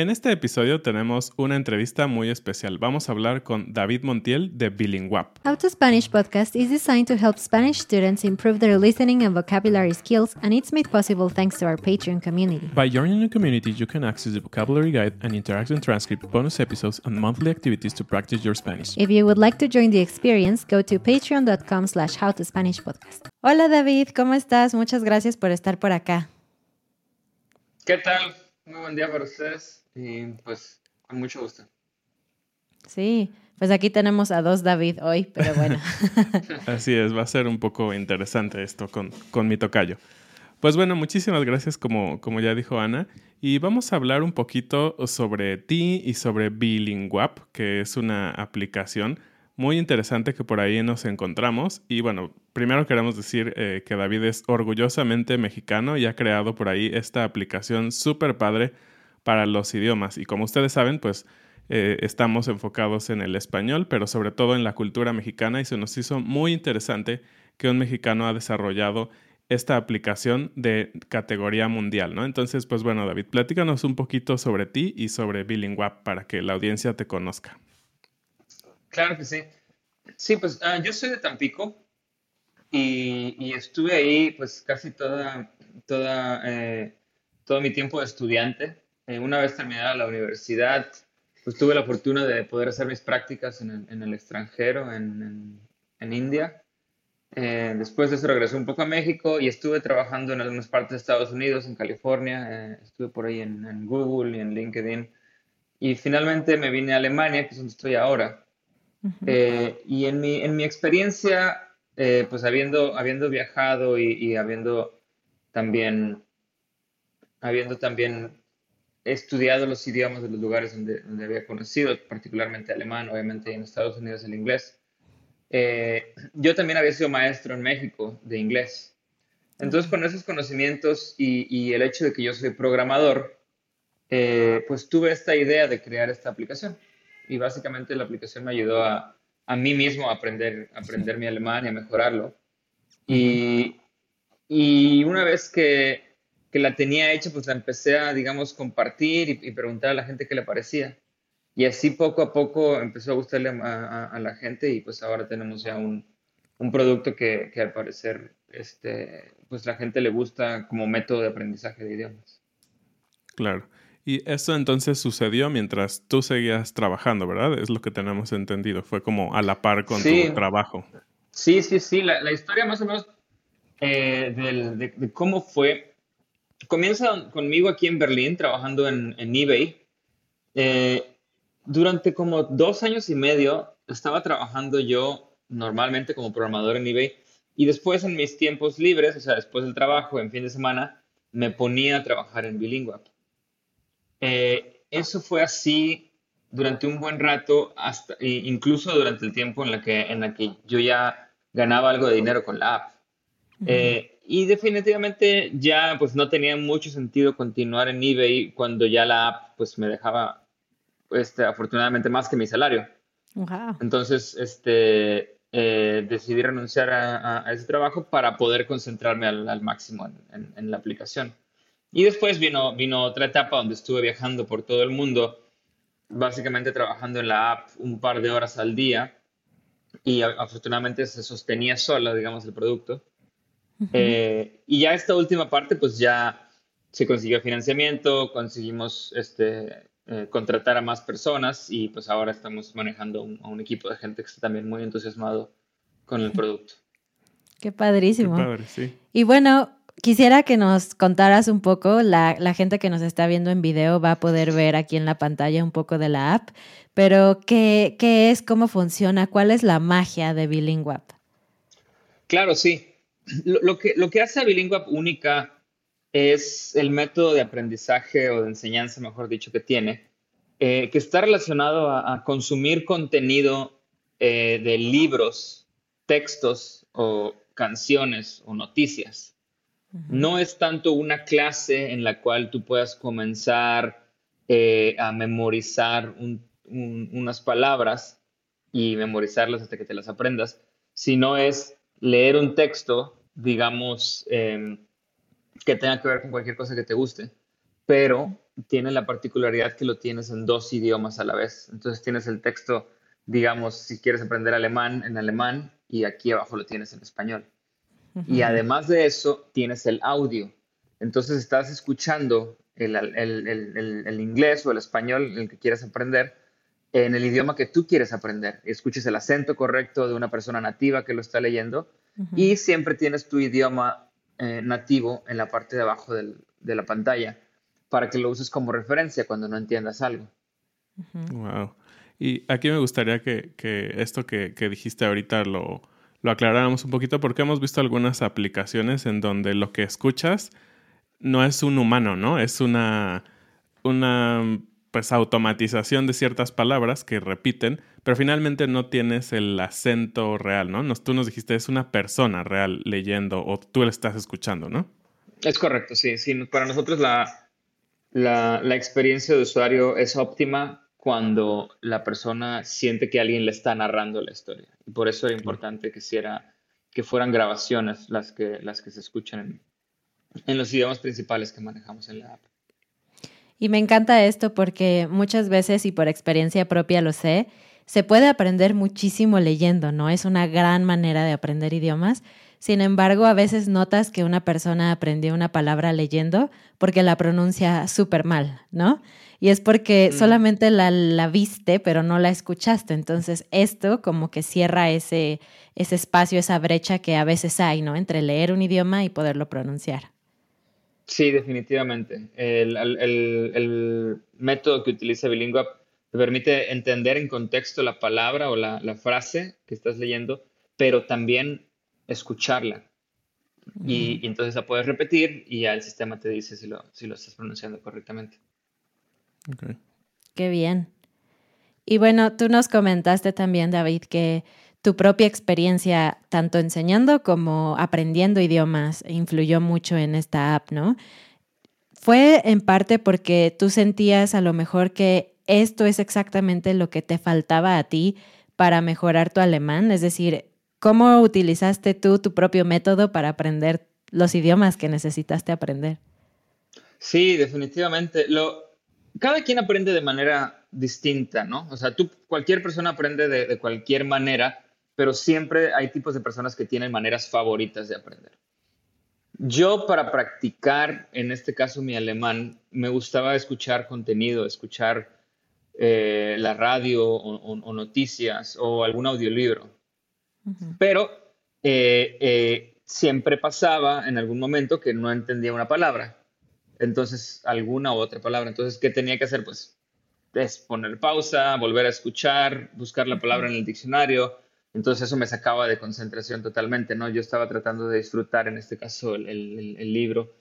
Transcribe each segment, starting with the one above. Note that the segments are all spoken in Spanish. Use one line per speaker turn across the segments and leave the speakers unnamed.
En este episodio tenemos una entrevista muy especial. Vamos a hablar con David Montiel de Bilinguap.
How to Spanish podcast is designed to help Spanish students improve their listening and vocabulary skills, and it's made possible thanks to our Patreon community.
By joining the community, you can access the vocabulary guide and interactive transcript, bonus episodes, and monthly activities to practice your Spanish.
If you would like to join the experience, go to patreon.com slash howtospanishpodcast. Hola David, ¿cómo estás? Muchas gracias por estar por acá.
¿Qué tal? Muy buen día para ustedes y pues con mucho gusto.
Sí, pues aquí tenemos a dos David hoy, pero bueno.
Así es, va a ser un poco interesante esto con, con mi tocayo. Pues bueno, muchísimas gracias como, como ya dijo Ana. Y vamos a hablar un poquito sobre ti y sobre Bilinguap, que es una aplicación muy interesante que por ahí nos encontramos. Y bueno, primero queremos decir eh, que David es orgullosamente mexicano y ha creado por ahí esta aplicación súper padre para los idiomas. Y como ustedes saben, pues eh, estamos enfocados en el español, pero sobre todo en la cultura mexicana y se nos hizo muy interesante que un mexicano ha desarrollado esta aplicación de categoría mundial, ¿no? Entonces, pues bueno, David, platícanos un poquito sobre ti y sobre Bilinguap para que la audiencia te conozca.
Claro que sí. Sí, pues ah, yo soy de Tampico y, estuve ahí pues casi toda, toda, eh, todo mi tiempo de estudiante. Eh, una vez terminada la universidad, pues tuve la fortuna de poder hacer mis prácticas en el, extranjero, en, India. Eh, después de eso regresé un poco a México y estuve trabajando en algunas partes de Estados Unidos, en California, eh, estuve por ahí en, Google y en LinkedIn. Y finalmente me vine a Alemania, que es donde estoy ahora. y en mi, en mi experiencia, pues habiendo, habiendo viajado y, y, habiendo también, habiendo también he estudiado los idiomas de los lugares donde, donde había conocido, particularmente alemán, obviamente en Estados Unidos el inglés. Eh, yo también había sido maestro en México de inglés. Entonces, con esos conocimientos y, y el hecho de que yo soy programador, eh, pues tuve esta idea de crear esta aplicación. Y básicamente la aplicación me ayudó a, a mí mismo a aprender, a aprender mi alemán y a mejorarlo. Y, y una vez que que la tenía hecha, pues la empecé a, digamos, compartir y, preguntar a la gente qué le parecía. Y así poco a poco empezó a gustarle a, la gente y pues ahora tenemos ya un, un producto que, que, al parecer este, pues la gente le gusta como método de aprendizaje de idiomas.
Claro. Y eso entonces sucedió mientras tú seguías trabajando, ¿verdad? Es lo que tenemos entendido. Fue como a la par con tu trabajo.
Sí, sí, sí. La, la historia más o menos eh, de, de, cómo fue comienza conmigo aquí en Berlín, trabajando en, eBay. Eh, durante como dos años y medio estaba trabajando yo normalmente como programador en eBay y después en mis tiempos libres, o sea, después del trabajo, en fin de semana, me ponía a trabajar en Bilingüe. Eh, eso fue así durante un buen rato, hasta, incluso durante el tiempo en la, que, en la que yo ya ganaba algo de dinero con la app. Eh, y definitivamente ya pues no tenía mucho sentido continuar en eBay cuando ya la app pues me dejaba este, afortunadamente más que mi salario. Entonces, este, eh, decidí renunciar a, ese trabajo para poder concentrarme al, máximo en, en, la aplicación. Y después vino, vino otra etapa donde estuve viajando por todo el mundo, básicamente trabajando en la app un par de horas al día y afortunadamente se sostenía sola, digamos, el producto. Eh, y ya esta última parte, pues ya se consiguió financiamiento, conseguimos este, eh, contratar a más personas y pues ahora estamos manejando un, a un equipo de gente que está también muy entusiasmado con el producto.
Qué padrísimo.
Qué padre, sí.
Y bueno, quisiera que nos contaras un poco, la, la, gente que nos está viendo en video va a poder ver aquí en la pantalla un poco de la app, pero ¿qué, qué es, cómo funciona, cuál es la magia de Bilingüe
Claro, sí. Lo, que, lo que hace a Bilingüe única es el método de aprendizaje o de enseñanza, mejor dicho, que tiene, eh, que está relacionado a, consumir contenido eh, de libros, textos o canciones o noticias. No es tanto una clase en la cual tú puedas comenzar eh, a memorizar unas palabras y memorizarlas hasta que te las aprendas, sino es leer un texto, digamos, em, que tenga que ver con cualquier cosa que te guste, pero tiene la particularidad que lo tienes en dos idiomas a la vez. Entonces tienes el texto, digamos, si quieres aprender alemán, en alemán, y aquí abajo lo tienes en español. Y además de eso, tienes el audio. Entonces estás escuchando el, el, inglés o el español, el que quieras aprender, en el idioma que tú quieres aprender. Escuches el acento correcto de una persona nativa que lo está leyendo y siempre tienes tu idioma eh, nativo en la parte de abajo de la pantalla para que lo uses como referencia cuando no entiendas algo.
Wow. Y aquí me gustaría que, esto que, dijiste ahorita lo, lo aclaráramos un poquito porque hemos visto algunas aplicaciones en donde lo que escuchas no es un humano, ¿no? Es una, una pues automatización de ciertas palabras que repiten, pero finalmente no tienes el acento real, ¿no? Nos, tú nos dijiste es una persona real leyendo o tú la estás escuchando, ¿no?
Es correcto, sí. sí para nosotros la, la, la, experiencia de usuario es óptima cuando la persona siente que alguien le está narrando la historia. Y por eso era importante que, que fueran grabaciones las que, las que se escuchan en, en los idiomas principales que manejamos en la app.
Y me encanta esto porque muchas veces, y por experiencia propia lo sé, se puede aprender muchísimo leyendo, ¿no? Es una gran manera de aprender idiomas. Sin embargo, a veces notas que una persona aprendió una palabra leyendo porque la pronuncia súper mal, ¿no? Y es porque mm. solamente la, la, viste, pero no la escuchaste. Entonces, esto como que cierra ese, ese espacio, esa brecha que a veces hay, ¿no? Entre leer un idioma y poderlo pronunciar.
Sí, definitivamente. El, método que utiliza Bilingüe te permite entender en contexto la palabra o la, frase que estás leyendo, pero también escucharla. Y, entonces la puedes repetir y ya el sistema te dice si lo, si lo estás pronunciando correctamente.
Okay.
Qué bien. Y bueno, tú nos comentaste también, David, que tu propia experiencia, tanto enseñando como aprendiendo idiomas, influyó mucho en esta app, ¿no? Fue en parte porque tú sentías a lo mejor que esto es exactamente lo que te faltaba a ti para mejorar tu alemán, es decir, ¿cómo utilizaste tú tu propio método para aprender los idiomas que necesitaste aprender?
Sí, definitivamente. Lo, cada quien aprende de manera distinta, ¿no? O sea, tú, cualquier persona aprende de cualquier manera, pero siempre hay tipos de personas que tienen maneras favoritas de aprender. Yo para practicar, en este caso mi alemán, me gustaba escuchar contenido, escuchar eh, la radio o, noticias o algún audiolibro. Pero eh, eh, siempre pasaba en algún momento que no entendía una palabra. entonces alguna u otra palabra. Entonces, ¿qué tenía que hacer? Pues es poner pausa, volver a escuchar, buscar la palabra en el diccionario. Entonces eso me sacaba de concentración totalmente, ¿no? Yo estaba tratando de disfrutar, en este caso, el, libro.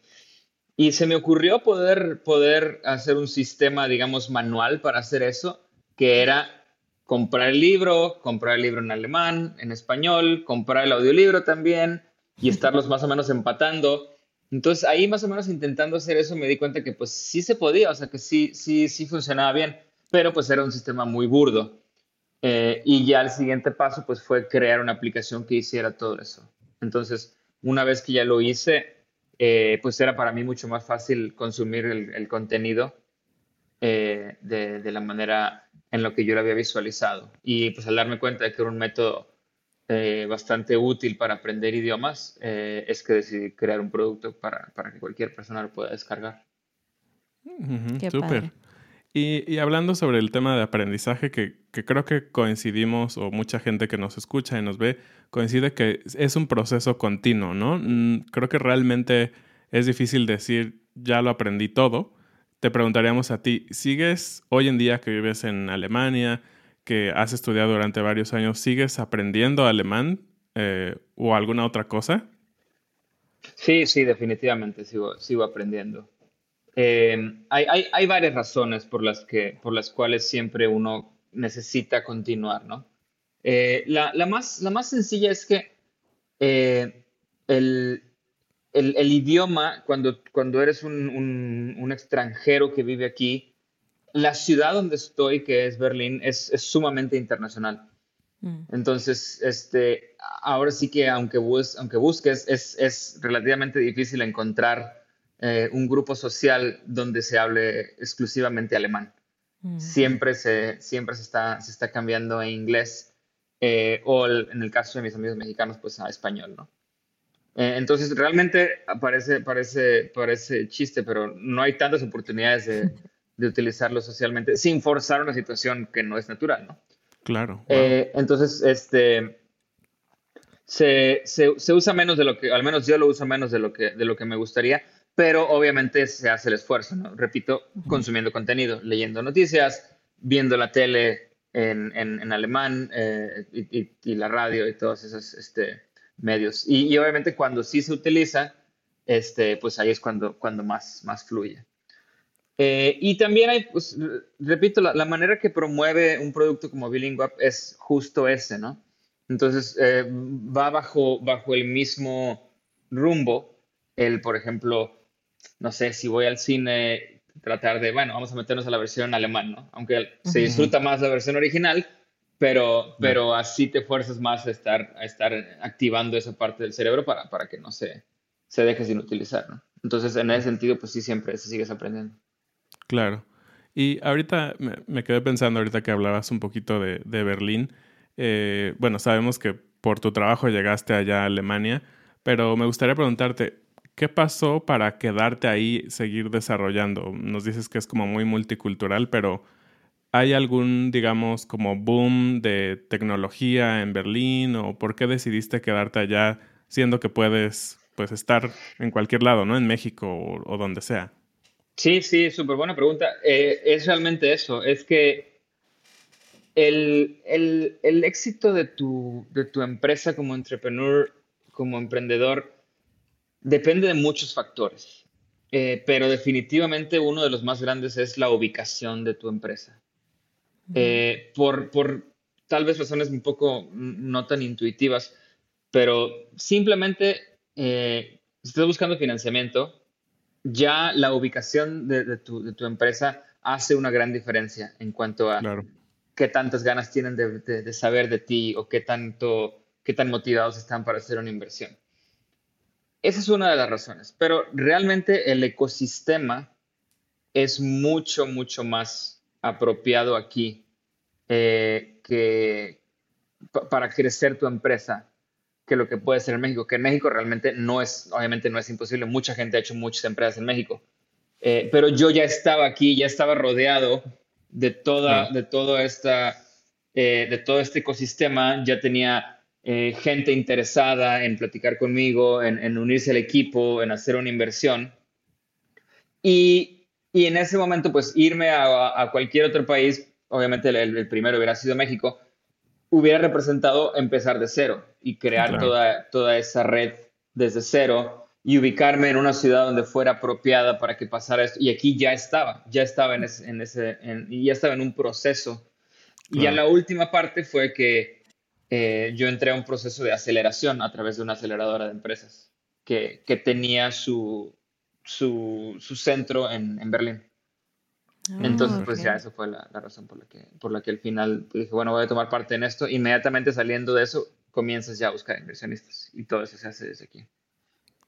Y se me ocurrió poder, poder hacer un sistema, digamos, manual para hacer eso, que era comprar el libro, comprar el libro en alemán, en español, comprar el audiolibro también y estarlos más o menos empatando. Entonces ahí más o menos intentando hacer eso me di cuenta que pues sí se podía, o sea que sí, sí, sí funcionaba bien, pero pues era un sistema muy burdo. Eh, y ya el siguiente paso pues fue crear una aplicación que hiciera todo eso. Entonces una vez que ya lo hice, eh, pues era para mí mucho más fácil consumir el, contenido eh, de, de, la manera en lo que yo lo había visualizado. Y pues al darme cuenta de que era un método eh, bastante útil para aprender idiomas, eh, es que decidí crear un producto para, para, que cualquier persona lo pueda descargar.
Súper. Y, hablando sobre el tema de aprendizaje, que, que, creo que coincidimos, o mucha gente que nos escucha y nos ve, coincide que es un proceso continuo, ¿no? Mm, creo que realmente es difícil decir, ya lo aprendí todo, te preguntaríamos a ti, ¿sigues hoy en día que vives en Alemania, que has estudiado durante varios años, ¿sigues aprendiendo alemán eh, o alguna otra cosa?
Sí, sí, definitivamente sigo, sigo aprendiendo. Eh, hay, hay, hay, varias razones por las, que, por las cuales siempre uno necesita continuar, ¿no? Eh, la, la, más, la más sencilla es que el, el, el, idioma, cuando, cuando eres un, un, un, extranjero que vive aquí, la ciudad donde estoy, que es Berlín, es, es sumamente internacional. Mm. Entonces, este, ahora sí que aunque, bus, aunque busques, es, es, relativamente difícil encontrar eh, un grupo social donde se hable exclusivamente alemán. Mm. Siempre, se, siempre se, está, se está cambiando a inglés eh, o en el caso de mis amigos mexicanos, pues a español, ¿no? Eh, entonces, realmente parece, parece, parece chiste, pero no hay tantas oportunidades de, de, utilizarlo socialmente sin forzar una situación que no es natural, ¿no?
Claro.
Eh, entonces, este, se, se, se, usa menos de lo que, al menos yo lo uso menos de lo que, de lo que me gustaría, pero obviamente se hace el esfuerzo, ¿no? Repito, consumiendo contenido, leyendo noticias, viendo la tele en, en, en alemán eh, y, y, y, la radio y todos esos, este, medios. Y, obviamente cuando sí se utiliza, este, pues ahí es cuando, cuando más, más fluye. Eh, y también hay, pues, repito, la, manera que promueve un producto como Bilingüe es justo ese, ¿no? Entonces, eh, va bajo, bajo el mismo rumbo. El, por ejemplo, no sé, si voy al cine, tratar de, bueno, vamos a meternos a la versión alemán, ¿no? Aunque se disfruta más la versión original, pero, pero así te fuerzas más a estar, a estar activando esa parte del cerebro para, para que no se, se deje sin utilizar, ¿no? Entonces, en ese sentido, pues sí, siempre se sigues aprendiendo.
Claro. Y ahorita me, me quedé pensando, ahorita que hablabas un poquito de, de Berlín, eh, bueno, sabemos que por tu trabajo llegaste allá a Alemania, pero me gustaría preguntarte, ¿qué pasó para quedarte ahí, seguir desarrollando? Nos dices que es como muy multicultural, pero ¿Hay algún, digamos, como boom de tecnología en Berlín o por qué decidiste quedarte allá siendo que puedes pues estar en cualquier lado, ¿no? En México o, donde sea.
Sí, sí, súper buena pregunta. Eh, es realmente eso, es que el, el, el, éxito de tu, de tu empresa como entrepreneur, como emprendedor, depende de muchos factores. Eh, pero definitivamente uno de los más grandes es la ubicación de tu empresa. Eh, por, por tal vez razones un poco no tan intuitivas, pero simplemente eh, si estás buscando financiamiento, ya la ubicación de, tu, de, tu, empresa hace una gran diferencia en cuanto a qué tantas ganas tienen de, de, saber de ti o qué, tanto, qué tan motivados están para hacer una inversión. Esa es una de las razones, pero realmente el ecosistema es mucho, mucho más apropiado aquí eh, que, para crecer tu empresa que lo que puede ser en México, que en México realmente no es, obviamente no es imposible, mucha gente ha hecho muchas empresas en México, eh, pero yo ya estaba aquí, ya estaba rodeado de toda, de todo esta, eh, de todo este ecosistema, ya tenía gente interesada en platicar conmigo, en, en unirse al equipo, en hacer una inversión. Y, y, en ese momento, pues irme a, a cualquier otro país, obviamente el, el, primero hubiera sido México, hubiera representado empezar de cero y crear claro. toda, toda esa red desde cero y ubicarme en una ciudad donde fuera apropiada para que pasara esto. Y aquí ya estaba, ya estaba en ese, en ese en, ya estaba en un proceso. Claro. Y ya la última parte fue que eh, yo entré a un proceso de aceleración a través de una aceleradora de empresas que, que tenía su, su, su centro en, en Berlín. Oh, Entonces, pues okay. ya esa fue la, la, razón por la, que, por la que al final dije, bueno, voy a tomar parte en esto. Inmediatamente saliendo de eso, comienzas ya a buscar inversionistas y todo eso se hace desde aquí.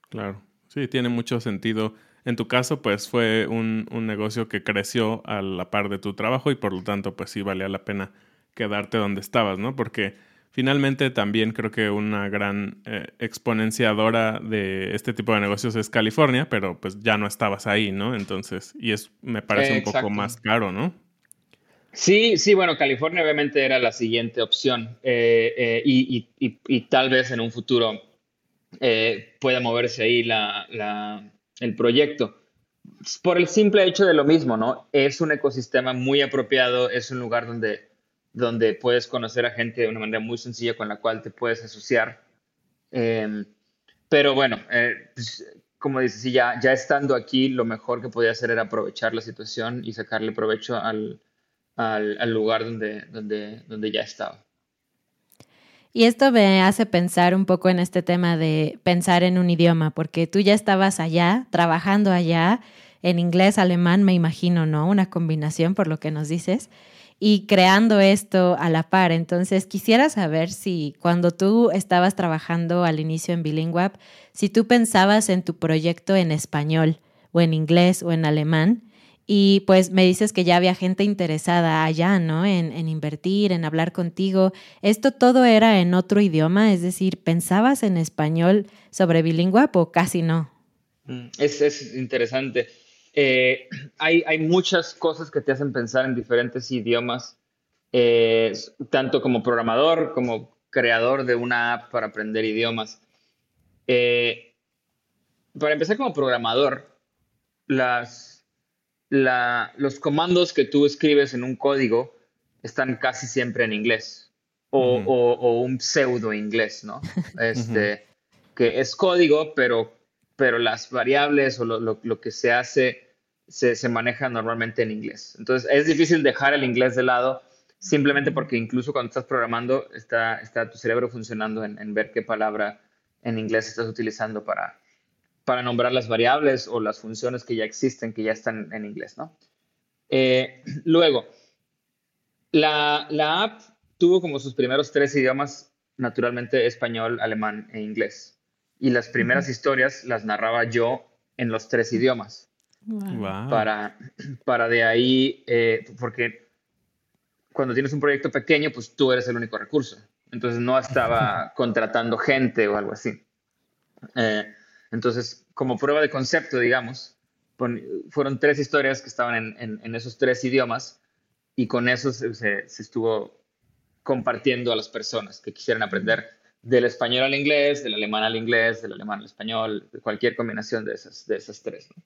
Claro, sí, tiene mucho sentido. En tu caso, pues fue un, un, negocio que creció a la par de tu trabajo y por lo tanto, pues sí valía la pena quedarte donde estabas, ¿no? Porque finalmente también creo que una gran eh, exponenciadora de este tipo de negocios es California, pero pues ya no estabas ahí, ¿no? Entonces, y es, me parece eh, un poco más caro, ¿no?
Sí, sí, bueno, California obviamente era la siguiente opción eh, y, y, y, y tal vez en un futuro eh, pueda moverse ahí la, la, el proyecto. Por el simple hecho de lo mismo, ¿no? Es un ecosistema muy apropiado, es un lugar donde, donde puedes conocer a gente de una manera muy sencilla con la cual te puedes asociar. Eh, pero bueno, eh, pues, como dices, ya, ya estando aquí, lo mejor que podía hacer era aprovechar la situación y sacarle provecho al, al, al lugar donde, donde, donde ya estaba.
Y esto me hace pensar un poco en este tema de pensar en un idioma, porque tú ya estabas allá, trabajando allá, en inglés, alemán, me imagino, ¿no? Una combinación por lo que nos dices, y creando esto a la par. Entonces, quisiera saber si cuando tú estabas trabajando al inicio en Bilingüe, si tú pensabas en tu proyecto en español o en inglés o en alemán, y pues me dices que ya había gente interesada allá, ¿no? En, invertir, en hablar contigo. ¿Esto todo era en otro idioma? Es decir, ¿pensabas en español sobre bilingüe o casi no?
Es, es interesante. Eh, hay, hay, muchas cosas que te hacen pensar en diferentes idiomas, eh, tanto como programador como creador de una app para aprender idiomas. Eh, para empezar como programador, las la, los comandos que tú escribes en un código están casi siempre en inglés o, o, o un pseudo inglés, ¿no? Este. Que es código, pero, pero las variables o lo, lo, lo que se hace se, se, maneja normalmente en inglés. Entonces es difícil dejar el inglés de lado simplemente porque incluso cuando estás programando está, está tu cerebro funcionando en, en ver qué palabra en inglés estás utilizando para, para nombrar las variables o las funciones que ya existen, que ya están en inglés, ¿no? Eh, luego, la, la, app tuvo como sus primeros tres idiomas, naturalmente español, alemán e inglés. Y las primeras uh -huh. historias las narraba yo en los tres idiomas. Wow. Para, para de ahí, eh, porque cuando tienes un proyecto pequeño, pues tú eres el único recurso. Entonces no estaba contratando gente o algo así. Eh, entonces, como prueba de concepto, digamos, fueron tres historias que estaban en, en, en esos tres idiomas y con eso se, se, se, estuvo compartiendo a las personas que quisieran aprender del español al inglés, del alemán al inglés, del alemán al español, de cualquier combinación de esas, de esas tres. ¿no?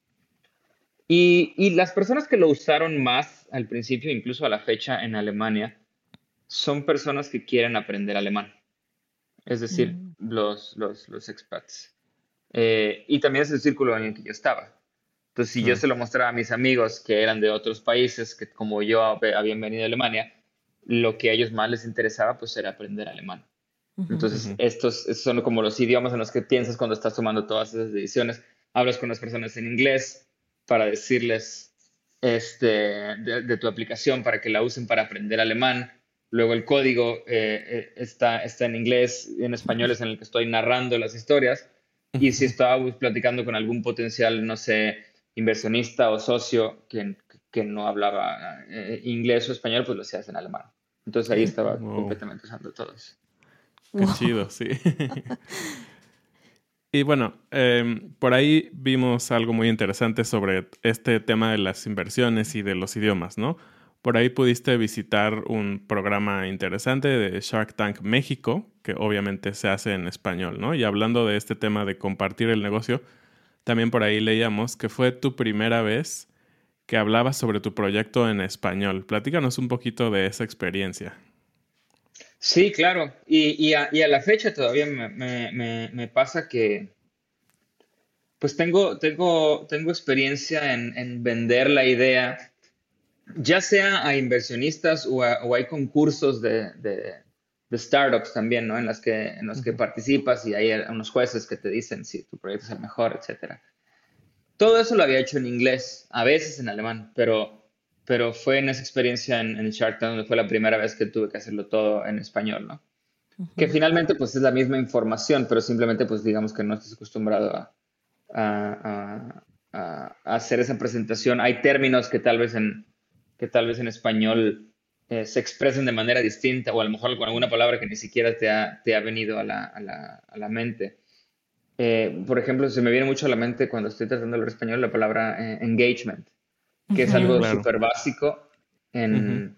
Y, y, las personas que lo usaron más al principio, incluso a la fecha en Alemania, son personas que quieren aprender alemán, es decir, mm. los, los, los expats. Eh, y también es el círculo en el que yo estaba. Entonces, si yo se lo mostraba a mis amigos que eran de otros países, que como yo habían venido a Alemania, lo que a ellos más les interesaba pues era aprender alemán. Entonces, uh -huh. estos son como los idiomas en los que piensas cuando estás tomando todas esas decisiones. Hablas con las personas en inglés para decirles este, de, de tu aplicación para que la usen para aprender alemán. Luego el código eh, eh está, está en inglés y en español es en el que estoy narrando las historias y si estaba platicando con algún potencial, no sé, inversionista o socio que, que no hablaba eh, inglés o español, pues lo hacías en alemán. Entonces ahí estaba wow. completamente usando todo
Qué chido, sí. y bueno, eh, por ahí vimos algo muy interesante sobre este tema de las inversiones y de los idiomas, ¿no? Por ahí pudiste visitar un programa interesante de Shark Tank México, que obviamente se hace en español, ¿no? Y hablando de este tema de compartir el negocio, también por ahí leíamos que fue tu primera vez que hablabas sobre tu proyecto en español. Platícanos un poquito de esa experiencia.
Sí, claro. Y, a, la fecha todavía me, pasa que, pues tengo, tengo, tengo experiencia en, vender la idea, ya sea a inversionistas o, hay concursos de, startups también, ¿no? En, las que, en los que participas y hay unos jueces que te dicen si tu proyecto es el mejor, etcétera. Todo eso lo había hecho en inglés, a veces en alemán, pero, pero fue en esa experiencia en, en Shark Tank donde fue la primera vez que tuve que hacer todo en español, ¿no? Que finalmente pues es la misma información, pero simplemente pues digamos que no estás acostumbrado a, a, a, hacer esa presentación. Hay términos que tal vez en, que tal vez en español eh, se expresen de manera distinta o a lo mejor con alguna palabra que ni siquiera te ha, te ha venido a la, a la, a la mente. Eh, por ejemplo, se me viene mucho a la mente cuando estoy tratando de hablar español la palabra eh, engagement, que es algo súper básico en,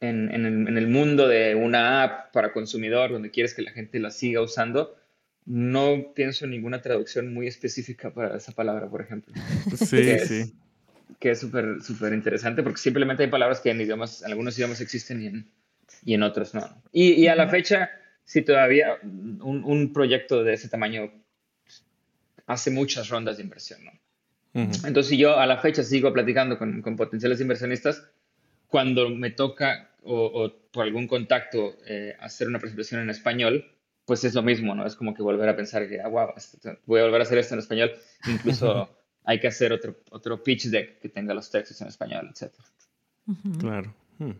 en, en, el, mundo de una app para consumidor, donde quieres que la gente la siga usando. No pienso en ninguna traducción muy específica para esa palabra, por ejemplo.
Sí, sí.
Que es súper súper interesante porque simplemente hay palabras que en idiomas, en algunos idiomas existen y en, y en otros no. Y, y a la fecha, si todavía un, un proyecto de ese tamaño hace muchas rondas de inversión, ¿no? Entonces, yo a la fecha sigo platicando con, potenciales inversionistas, cuando me toca o, por algún contacto eh, hacer una presentación en español, pues es lo mismo, ¿no? Es como que volver a pensar que, ah, wow, voy a volver a hacer esto en español. Incluso hay que hacer otro, otro pitch deck que tenga los textos en español, etc.
Claro. Hmm.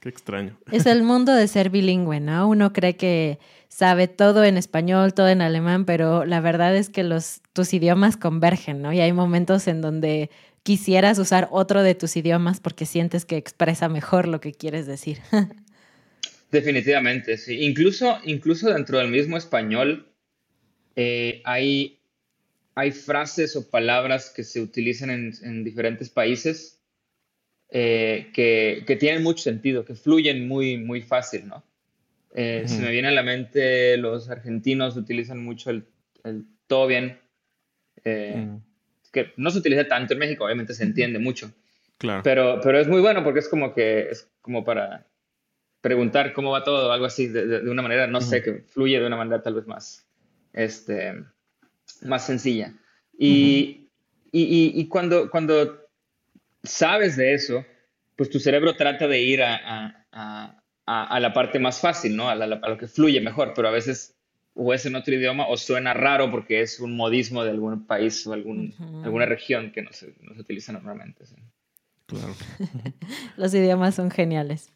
Qué extraño.
Es el mundo de ser bilingüe, ¿no? Uno cree que sabe todo en español, todo en alemán, pero la verdad es que los, tus idiomas convergen, ¿no? Y hay momentos en donde quisieras usar otro de tus idiomas porque sientes que expresa mejor lo que quieres decir.
Definitivamente, sí. Incluso, incluso dentro del mismo español eh, hay, hay frases o palabras que se utilizan en, en diferentes países eh, que, tienen mucho sentido, que fluyen muy, muy fácil, ¿no? Eh, se me viene a la mente, los argentinos utilizan mucho el, todo bien, eh, que no se utiliza tanto en México, obviamente se entiende mucho.
Claro.
Pero, pero es muy bueno porque es como que es como para preguntar cómo va todo, algo así, de, una manera, no sé, que fluye de una manera tal vez más, este, más sencilla. Y, y, y, cuando, cuando sabes de eso, pues tu cerebro trata de ir a, la parte más fácil, ¿no? A, lo que fluye mejor, pero a veces o es en otro idioma o suena raro porque es un modismo de algún país o algún, alguna región que no se, utiliza normalmente.
Claro.
Los idiomas son geniales.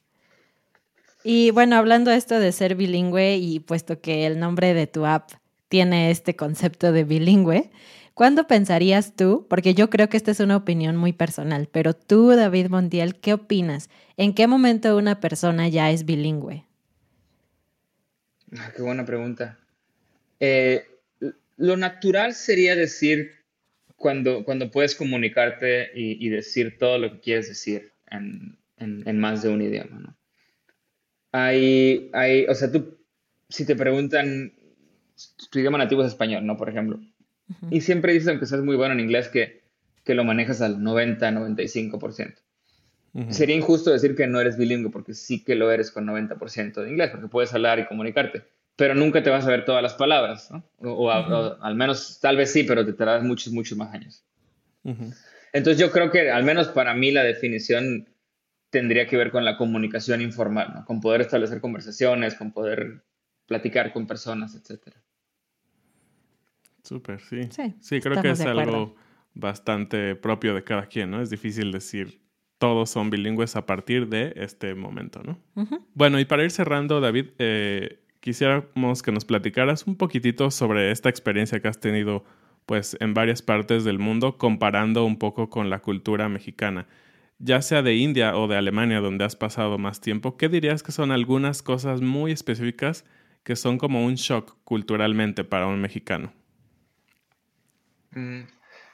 Y bueno, hablando de esto de ser bilingüe y puesto que el nombre de tu app tiene este concepto de bilingüe, ¿Cuándo pensarías tú, porque yo creo que esta es una opinión muy personal, pero tú, David Montiel, ¿qué opinas? ¿En qué momento una persona ya es bilingüe?
Ah, qué buena pregunta. Eh, lo natural sería decir cuando, cuando puedes comunicarte y, decir todo lo que quieres decir en, más de un idioma, ¿no? Hay, hay, o sea, tú, si te preguntan, tu idioma nativo es español, ¿no? Por ejemplo y siempre dices, aunque seas muy bueno en inglés, que, que lo manejas al 90, 95%. Sería injusto decir que no eres bilingüe, porque sí que lo eres con 90% de inglés, porque puedes hablar y comunicarte, pero nunca te vas a ver todas las palabras, ¿no? O, al menos, tal vez sí, pero te tardas muchos, muchos más años. Entonces yo creo que, al menos para mí, la definición tendría que ver con la comunicación informal, ¿no? Con poder establecer conversaciones, con poder platicar con personas, etcétera.
Súper, sí. Sí, creo que es algo bastante propio de cada quien, ¿no? Es difícil decir todos son bilingües a partir de este momento, ¿no? Bueno, y para ir cerrando, David, eh, quisiéramos que nos platicaras un poquitito sobre esta experiencia que has tenido pues en varias partes del mundo comparando un poco con la cultura mexicana. Ya sea de India o de Alemania donde has pasado más tiempo, ¿qué dirías que son algunas cosas muy específicas que son como un shock culturalmente para un mexicano?
Mm.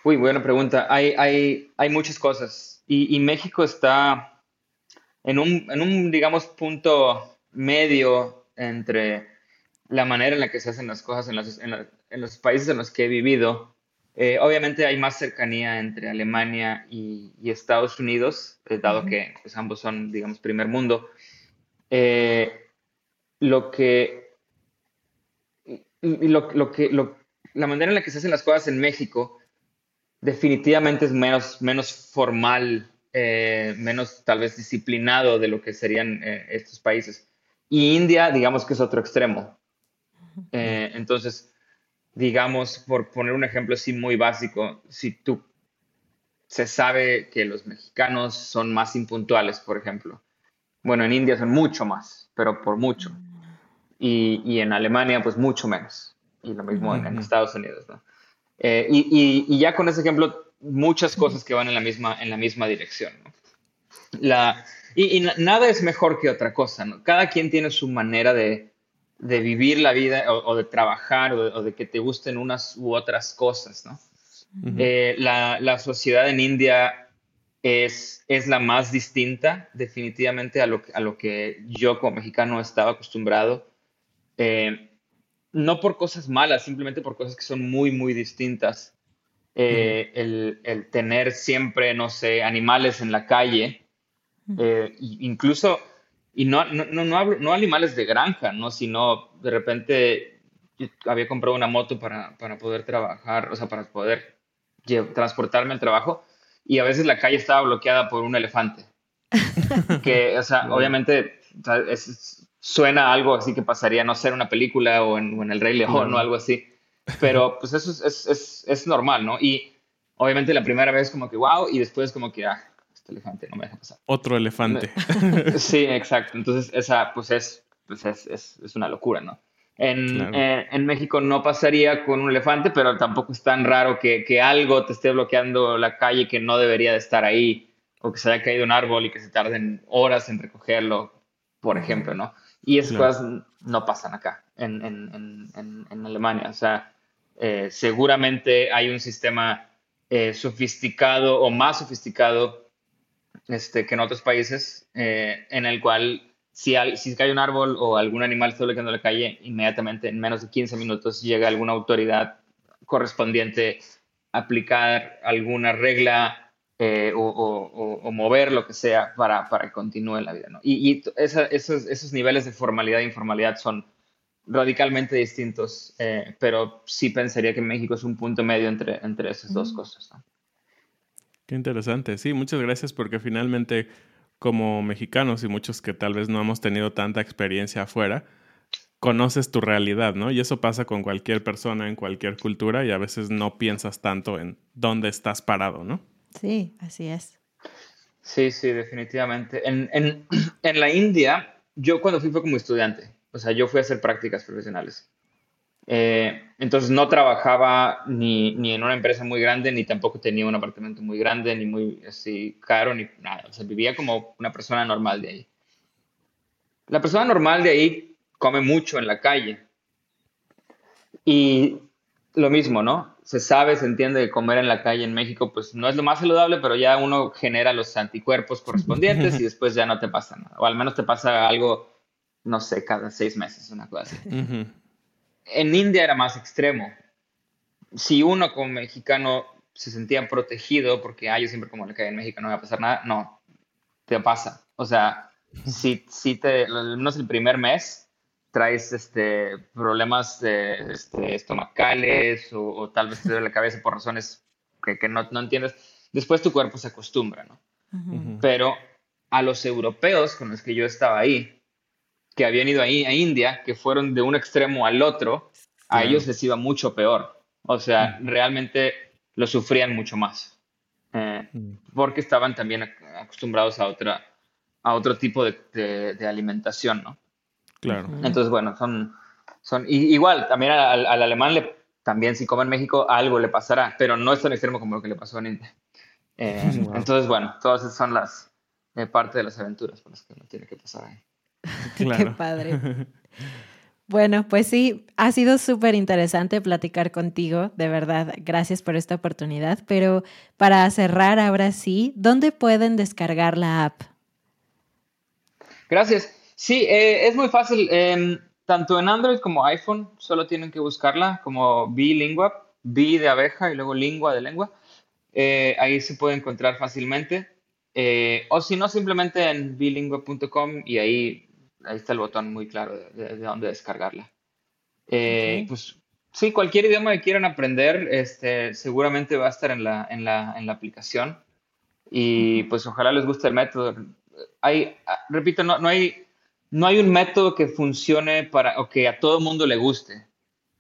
Uy, buena pregunta. Hay, hay, hay muchas cosas. Y, México está en un, en un, digamos, punto medio entre la manera en la que se hacen las cosas en los, en, los países en los que he vivido Eh, obviamente hay más cercanía entre Alemania y, Estados Unidos, eh, dado que pues, ambos son, digamos, primer mundo. lo que, lo, que la manera en la que se hacen las cosas en México definitivamente es menos, menos formal, menos tal vez disciplinado de lo que serían estos países. Y India, digamos que es otro extremo. entonces, digamos, por poner un ejemplo así muy básico, si tú se sabe que los mexicanos son más impuntuales, por ejemplo. Bueno, en India son mucho más, pero por mucho. Y, en Alemania, pues mucho menos. Y lo mismo en, Estados Unidos, ¿no? Eh, y, ya con ese ejemplo, muchas cosas que van en la misma, en la misma dirección, ¿no? La, y, nada es mejor que otra cosa, ¿no? Cada quien tiene su manera de, de vivir la vida o, de trabajar o de, que te gusten unas u otras cosas, ¿no? Eh, la, sociedad en India es, es la más distinta definitivamente a lo, a lo que yo como mexicano estaba acostumbrado. Eh, no por cosas malas, simplemente por cosas que son muy, muy distintas. Eh, el, el, tener siempre, no sé, animales en la calle, incluso y no, no, no, hablo, no animales de granja, ¿no? Sino de repente había comprado una moto para, para poder trabajar, o sea, para poder transportarme al trabajo y a veces la calle estaba bloqueada por un elefante. que, o sea, obviamente suena algo así que pasaría, no sé, en una película o en, en El Rey León o algo así. Pero pues eso es, es, es, normal, ¿no? Y obviamente la primera vez como que wow y después como que, ah, elefante no me deja pasar.
Otro elefante.
sí, exacto. Entonces, esa pues es, pues es, es, es una locura, ¿no? En, eh, en, México no pasaría con un elefante, pero tampoco es tan raro que, que, algo te esté bloqueando la calle que no debería de estar ahí, o que se haya caído un árbol y que se tarden horas en recogerlo, por ejemplo, ¿no? Y esas cosas no pasan acá, en, en, en Alemania. O sea, eh, seguramente hay un sistema eh, sofisticado o más sofisticado este, que en otros países, eh, en el cual si, si cae un árbol o algún animal está bloqueando la calle, inmediatamente en menos de 15 minutos llega alguna autoridad correspondiente a aplicar alguna regla eh, o, mover lo que sea para, para que continúe la vida. ¿no? Y, esos, esos, niveles de formalidad e informalidad son radicalmente distintos, eh, pero sí pensaría que México es un punto medio entre, entre esas dos cosas. ¿no?
Qué interesante. Sí, muchas gracias porque finalmente como mexicanos y muchos que tal vez no hemos tenido tanta experiencia afuera, conoces tu realidad, ¿no? Y eso pasa con cualquier persona en cualquier cultura y a veces no piensas tanto en dónde estás parado, ¿no?
Sí, así es.
Sí, sí, definitivamente. En, en, en la India, yo cuando fui fue como estudiante, o sea, yo fui a hacer prácticas profesionales. Eh, entonces no trabajaba ni, ni, en una empresa muy grande, ni tampoco tenía un apartamento muy grande, ni muy así caro, ni nada. O sea, vivía como una persona normal de ahí. La persona normal de ahí come mucho en la calle. Y lo mismo, ¿no? Se sabe, se entiende que comer en la calle en México, pues no es lo más saludable, pero ya uno genera los anticuerpos correspondientes y después ya no te pasa nada. O al menos te pasa algo, no sé, cada seis meses, una cosa así. En India era más extremo. Si uno como mexicano se sentía protegido porque, ah, yo siempre como le cae en México no me va a pasar nada, no, te pasa. O sea, si, si te, al menos el primer mes, traes este, problemas este, estomacales o, tal vez te duele la cabeza por razones que, que no, no, entiendes, después tu cuerpo se acostumbra, ¿no? Pero a los europeos con los que yo estaba ahí, que habían ido ahí a India, que fueron de un extremo al otro, a ellos les iba mucho peor. O sea, realmente lo sufrían mucho más. Eh, porque estaban también acostumbrados a, otra, a otro tipo de, de, alimentación, ¿no?
Claro.
Entonces, bueno, son, son igual, también al, alemán le, también si come en México algo le pasará, pero no es tan extremo como lo que le pasó en India. Eh, entonces, bueno, todas esas son las eh, parte de las aventuras por las que uno tiene que pasar ahí.
Qué padre. Bueno, pues sí, ha sido súper interesante platicar contigo, de verdad, gracias por esta oportunidad, pero para cerrar ahora sí, ¿dónde pueden descargar la app?
Gracias. Sí, eh, es muy fácil, em, tanto en Android como iPhone, solo tienen que buscarla como Bilingua, B de abeja y luego lingua de lengua. Eh, ahí se puede encontrar fácilmente. Eh, o si no, simplemente en bilingüe.com y ahí, ahí está el botón muy claro de, dónde descargarla. Eh, pues sí, cualquier idioma que quieran aprender, este, seguramente va a estar en la, en la, en la aplicación. Y pues ojalá les guste el método. Hay, ah, repito, no, no, hay, no hay un método que funcione para o que a todo mundo le guste.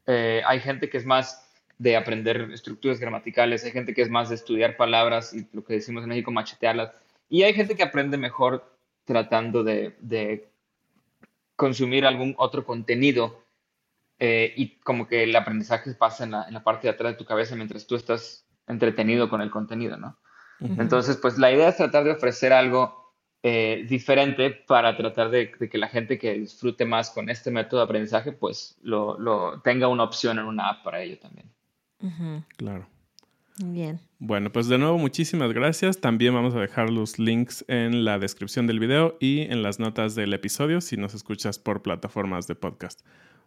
hay gente que es más de aprender estructuras gramaticales, hay gente que es más de estudiar palabras y lo que decimos en México, machetearlas, y hay gente que aprende mejor tratando de, consumir algún otro contenido eh, y como que el aprendizaje pasa en la, parte de atrás de tu cabeza mientras tú estás entretenido con el contenido, ¿no? Entonces, pues la idea es tratar de ofrecer algo eh, diferente para tratar de, que la gente que disfrute más con este método de aprendizaje, pues lo tenga una opción en una app para ello también.
Claro.
Bien.
Bueno, pues de nuevo muchísimas gracias. También vamos a dejar los links en la descripción del video y en las notas del episodio si nos escuchas por plataformas de podcast.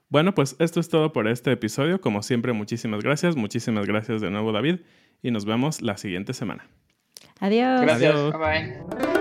Bueno, pues esto es todo por este episodio. Como siempre, muchísimas gracias. Muchísimas gracias de nuevo, David. Y nos vemos la siguiente semana.
Adiós.
Gracias. Bye bye.